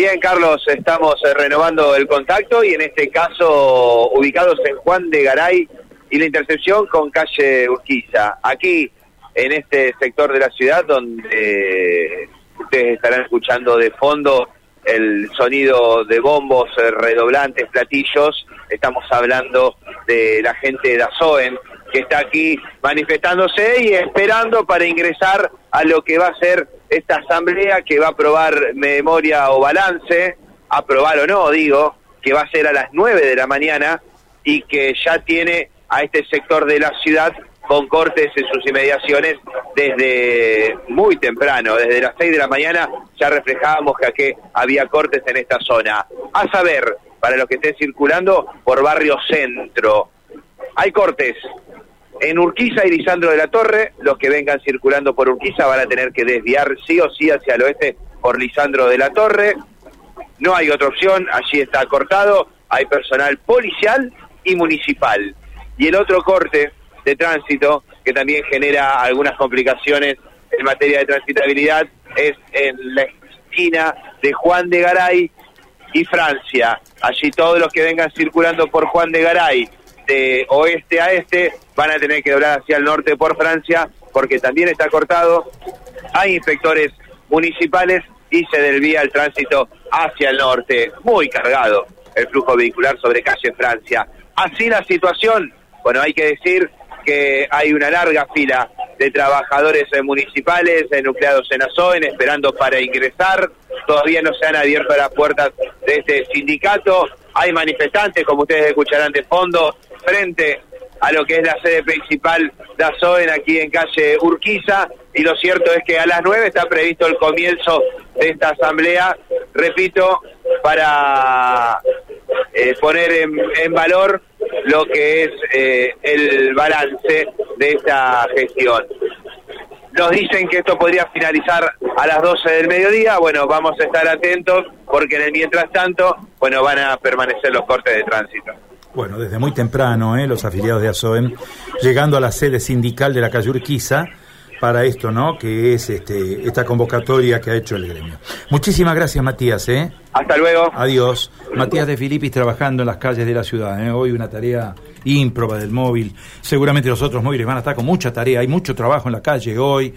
Bien, Carlos, estamos eh, renovando el contacto y en este caso ubicados en Juan de Garay y la intercepción con calle Urquiza. Aquí, en este sector de la ciudad donde ustedes estarán escuchando de fondo el sonido de bombos, eh, redoblantes, platillos, estamos hablando de la gente de Azoen que está aquí manifestándose y esperando para ingresar a lo que va a ser esta asamblea que va a aprobar memoria o balance, aprobar o no, digo, que va a ser a las 9 de la mañana y que ya tiene a este sector de la ciudad con cortes en sus inmediaciones desde muy temprano, desde las 6 de la mañana ya reflejábamos que aquí había cortes en esta zona. A saber, para los que estén circulando por barrio centro, hay cortes en Urquiza y Lisandro de la Torre, los que vengan circulando por Urquiza van a tener que desviar sí o sí hacia el oeste por Lisandro de la Torre. No hay otra opción, allí está cortado, hay personal policial y municipal. Y el otro corte de tránsito, que también genera algunas complicaciones en materia de transitabilidad, es en la esquina de Juan de Garay y Francia. Allí todos los que vengan circulando por Juan de Garay de oeste a este, van a tener que doblar hacia el norte por Francia, porque también está cortado. Hay inspectores municipales y se desvía el tránsito hacia el norte. Muy cargado el flujo vehicular sobre calle Francia. Así la situación, bueno, hay que decir que hay una larga fila de trabajadores municipales nucleados en Azoen esperando para ingresar. Todavía no se han abierto las puertas de este sindicato. Hay manifestantes, como ustedes escucharán de fondo, frente a lo que es la sede principal de Azoen aquí en calle Urquiza y lo cierto es que a las nueve está previsto el comienzo de esta asamblea, repito, para eh, poner en, valor lo que es eh, el balance de esta gestión. Nos dicen que esto podría finalizar a las 12 del mediodía, bueno, vamos a estar atentos porque en el mientras tanto, bueno, van a permanecer los cortes de tránsito. Bueno, desde muy temprano, ¿eh? los afiliados de ASOEM, llegando a la sede sindical de la calle Urquiza para esto, ¿no? Que es este, esta convocatoria que ha hecho el gremio. Muchísimas gracias, Matías, ¿eh? Hasta luego. Adiós. Matías de Filipis trabajando en las calles de la ciudad, ¿eh? Hoy una tarea ímproba del móvil. Seguramente los otros móviles van a estar con mucha tarea. Hay mucho trabajo en la calle hoy.